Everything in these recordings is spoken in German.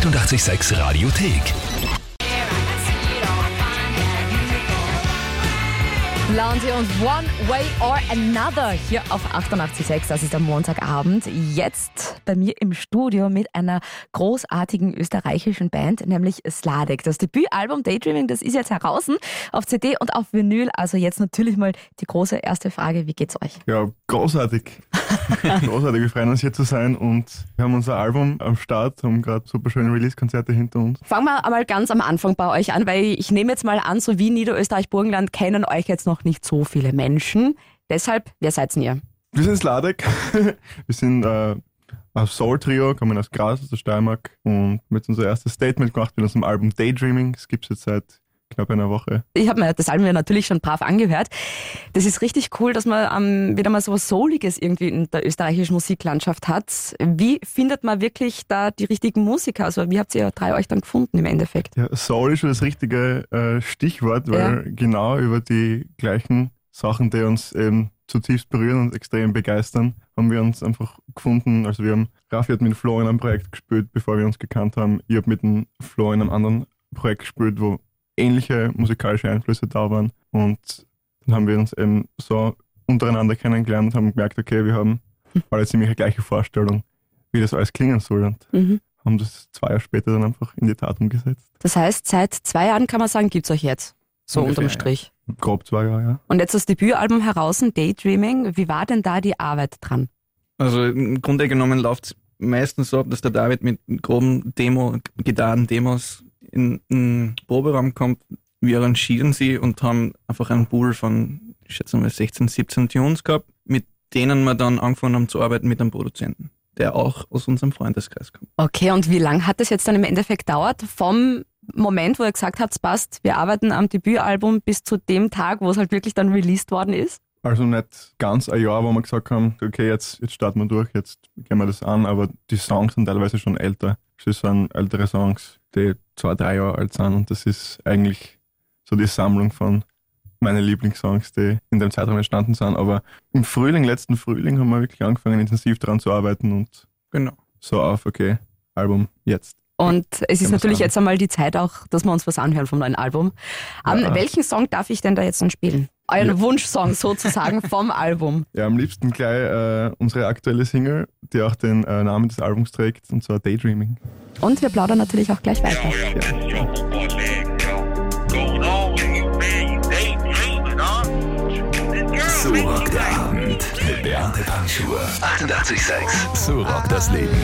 886 Radiothek. Blondie und One Way or Another hier auf 88.6. Das ist der Montagabend. Jetzt bei mir im Studio mit einer großartigen österreichischen Band, nämlich Sladek. Das Debütalbum Daydreaming, das ist jetzt heraus auf CD und auf Vinyl. Also jetzt natürlich mal die große erste Frage. Wie geht's euch? Ja, großartig. großartig. Wir freuen uns hier zu sein und wir haben unser Album am Start, haben gerade super schöne Release-Konzerte hinter uns. Fangen wir einmal ganz am Anfang bei euch an, weil ich nehme jetzt mal an, so wie Niederösterreich, Burgenland kennen euch jetzt noch nicht so viele Menschen. Deshalb, wer seid ihr? Wir sind Sladek. wir sind äh, ein Soul-Trio, kommen aus Graz, aus der Steiermark und mit unser erstes Statement gemacht mit unserem Album Daydreaming. Das gibt es jetzt seit knapp einer Woche. Ich habe mir das Album ja natürlich schon brav angehört. Das ist richtig cool, dass man ähm, wieder mal so was Souliges irgendwie in der österreichischen Musiklandschaft hat. Wie findet man wirklich da die richtigen Musiker? Also wie habt ihr drei euch dann gefunden im Endeffekt? Ja, Soul ist schon das richtige äh, Stichwort, weil ja. genau über die gleichen Sachen, die uns eben zutiefst berühren und extrem begeistern, haben wir uns einfach gefunden. Also wir haben, Raffi hat mit Flo in einem Projekt gespielt, bevor wir uns gekannt haben. Ich habe mit dem Flo in einem anderen Projekt gespielt, wo ähnliche musikalische Einflüsse da waren. Und dann haben wir uns eben so untereinander kennengelernt und haben gemerkt, okay, wir haben alle ziemlich eine gleiche Vorstellung, wie das alles klingen soll. Und mhm. haben das zwei Jahre später dann einfach in die Tat umgesetzt. Das heißt, seit zwei Jahren kann man sagen, gibt es euch jetzt. So Ungefähr, unterm Strich. Ja. Grob zwei Jahre, ja. Und jetzt das Debütalbum heraus, Daydreaming. Wie war denn da die Arbeit dran? Also im Grunde genommen läuft es meistens so, dass der David mit groben Demo, Gitarren-Demos in den Proberaum kommt, wir arrangieren sie und haben einfach einen Pool von, ich schätze mal, 16, 17 Tunes gehabt, mit denen wir dann angefangen haben zu arbeiten mit einem Produzenten, der auch aus unserem Freundeskreis kommt. Okay, und wie lange hat das jetzt dann im Endeffekt dauert? Vom Moment, wo ihr gesagt habt, passt, wir arbeiten am Debütalbum bis zu dem Tag, wo es halt wirklich dann released worden ist? Also nicht ganz ein Jahr, wo wir gesagt haben, okay, jetzt, jetzt starten wir durch, jetzt gehen wir das an, aber die Songs sind teilweise schon älter. Es sind ältere Songs, die zwei, drei Jahre alt sind und das ist eigentlich so die Sammlung von meinen Lieblingssongs, die in dem Zeitraum entstanden sind. Aber im Frühling, letzten Frühling, haben wir wirklich angefangen, intensiv daran zu arbeiten und genau. so auf, okay, Album jetzt. Und es ist natürlich jetzt einmal die Zeit auch, dass wir uns was anhören vom neuen Album. Um, ja. Welchen Song darf ich denn da jetzt dann spielen? Euren ja. Wunschsong sozusagen vom Album. Ja, am liebsten gleich äh, unsere aktuelle Single, die auch den äh, Namen des Albums trägt, und zwar Daydreaming. Und wir plaudern natürlich auch gleich weiter. Ja. So rockt der Abend mit Beate Panschur. 88,6. So rockt das Leben.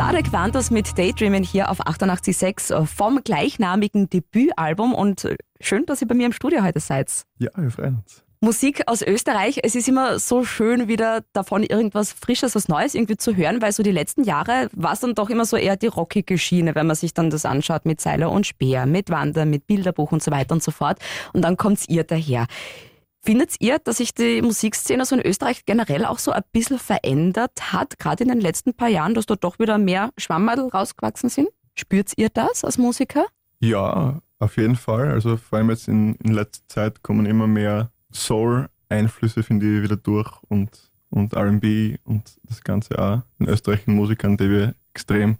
Slade Quantos mit Daydreaming hier auf 88.6 vom gleichnamigen Debütalbum und schön, dass ihr bei mir im Studio heute seid. Ja, wir freuen uns. Musik aus Österreich, es ist immer so schön, wieder davon irgendwas Frisches, was Neues irgendwie zu hören, weil so die letzten Jahre war es dann doch immer so eher die rockige Schiene, wenn man sich dann das anschaut mit Seiler und Speer, mit Wander, mit Bilderbuch und so weiter und so fort. Und dann kommt's ihr daher. Findet ihr, dass sich die Musikszene so in Österreich generell auch so ein bisschen verändert hat, gerade in den letzten paar Jahren, dass da doch wieder mehr Schwammerl rausgewachsen sind? Spürt ihr das als Musiker? Ja, auf jeden Fall. Also vor allem jetzt in, in letzter Zeit kommen immer mehr Soul-Einflüsse, finde ich, wieder durch und, und RB und das Ganze auch in österreichischen Musikern, die wir extrem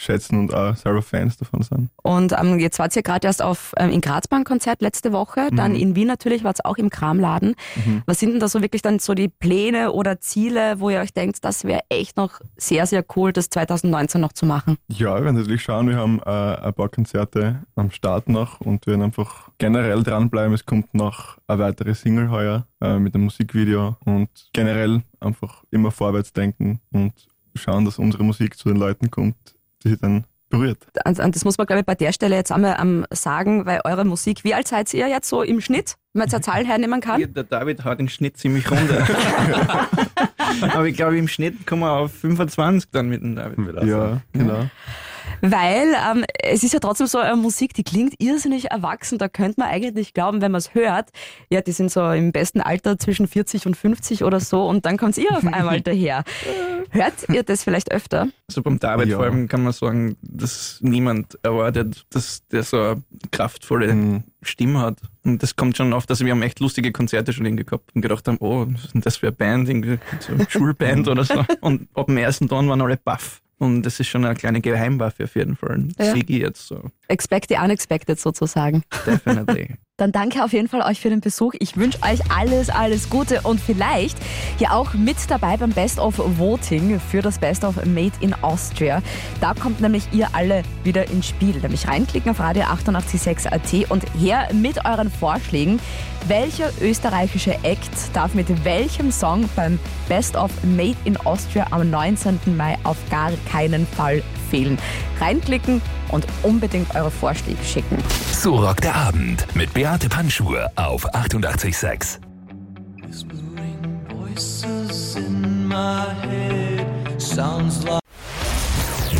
schätzen und auch selber Fans davon sind. Und ähm, jetzt wart ihr gerade erst auf ähm, in Graz beim Konzert letzte Woche, dann mhm. in Wien natürlich, war es auch im Kramladen. Mhm. Was sind denn da so wirklich dann so die Pläne oder Ziele, wo ihr euch denkt, das wäre echt noch sehr, sehr cool, das 2019 noch zu machen? Ja, wir werden natürlich schauen, wir haben äh, ein paar Konzerte am Start noch und wir werden einfach generell dranbleiben. Es kommt noch eine weitere Single heuer äh, mit einem Musikvideo und generell einfach immer vorwärts denken und schauen, dass unsere Musik zu den Leuten kommt, die dann berührt. Das muss man, glaube ich, bei der Stelle jetzt einmal um, sagen, weil eure Musik, wie alt seid ihr jetzt so im Schnitt, wenn man jetzt eine Zahl hernehmen kann? Der David hat den Schnitt ziemlich runter. Aber ich glaube, im Schnitt kommen wir auf 25 dann mit dem David. Ja, genau. Weil ähm, es ist ja trotzdem so eine Musik, die klingt irrsinnig erwachsen. Da könnte man eigentlich glauben, wenn man es hört, ja, die sind so im besten Alter zwischen 40 und 50 oder so und dann kommt ihr auf einmal daher. Hört ihr das vielleicht öfter? Also beim David ja. vor allem kann man sagen, dass niemand erwartet, dass der so eine kraftvolle mhm. Stimme hat. Und das kommt schon oft, dass wir haben echt lustige Konzerte schon irgendwie gehabt und gedacht haben, oh, das für eine Band, irgendwie so eine Schulband oder so. Und ab dem ersten Ton waren alle baff. Und das ist schon eine kleine Geheimwaffe auf jeden Fall. Ja. Sigi jetzt so. Expect the unexpected sozusagen. Definitely. Dann danke auf jeden Fall euch für den Besuch. Ich wünsche euch alles, alles Gute und vielleicht hier auch mit dabei beim Best of Voting für das Best of Made in Austria. Da kommt nämlich ihr alle wieder ins Spiel. Nämlich reinklicken auf Radio 886.at und her mit euren Vorschlägen. Welcher österreichische Act darf mit welchem Song beim Best of Made in Austria am 19. Mai auf gar keinen Fall fehlen? Reinklicken und unbedingt eure Vorschläge schicken. So rockt der Abend mit Beate Panschur auf 886.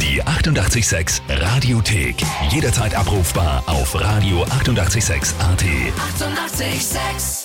Die 886 Radiothek. Jederzeit abrufbar auf radio886.at. 886!